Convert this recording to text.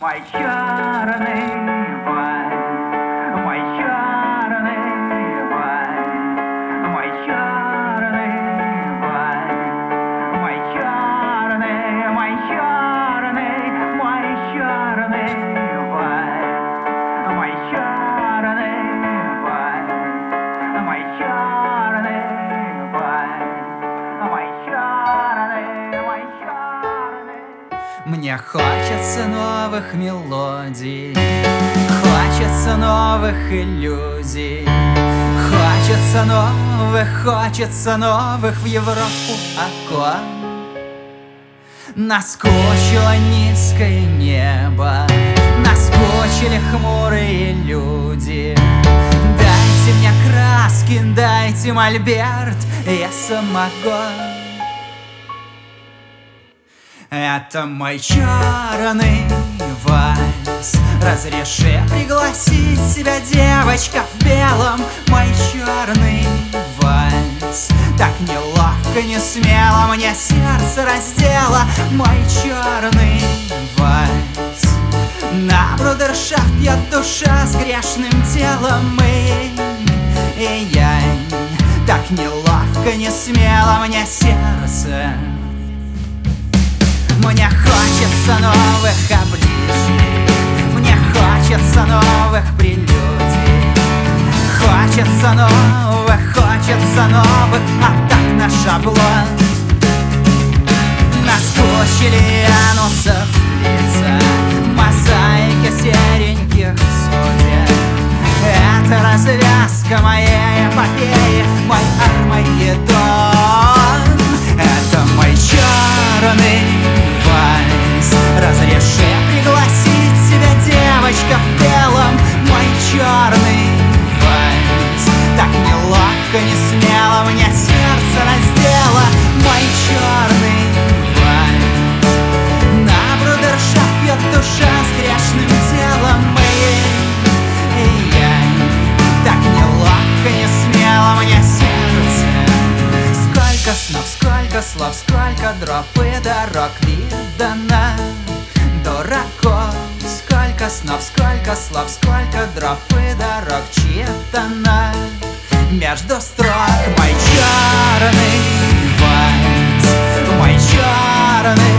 мой черный Мне хочется новых мелодий Хочется новых иллюзий Хочется новых, хочется новых в Европу окон. Наскучило низкое небо Наскучили хмурые люди. Дайте мне краски, дайте мольберт Я самогон это мой черный вальс Разреши пригласить себя, девочка в белом. Мой черный вальс Так неловко, не смело Мне сердце раздела. Мой черный вальс На брудершафт пьет душа с грешным телом. И, и я Так неловко, не смело Мне сердце мне хочется новых обличий Мне хочется новых прелюдий. Хочется новых, хочется новых атак на шаблон. Наскучили анусов лица Мозаики сереньких судеб. Это развязка моей эпопеи Мой Армагеддон. Это мой черный Разреши пригласить себя, девочка в белом Мой черный вальс Так неловко, не смело Мне сердце раздела Мой черный вальс На брудершафт пьет душа с грешным телом И, и я Так неловко, не смело Мне сердце. Сколько снов, сколько слов, сколько дров и дорог видано Сколько снов, сколько слов, сколько дров и дорог читано. Между строк мой черный вальс Мой черный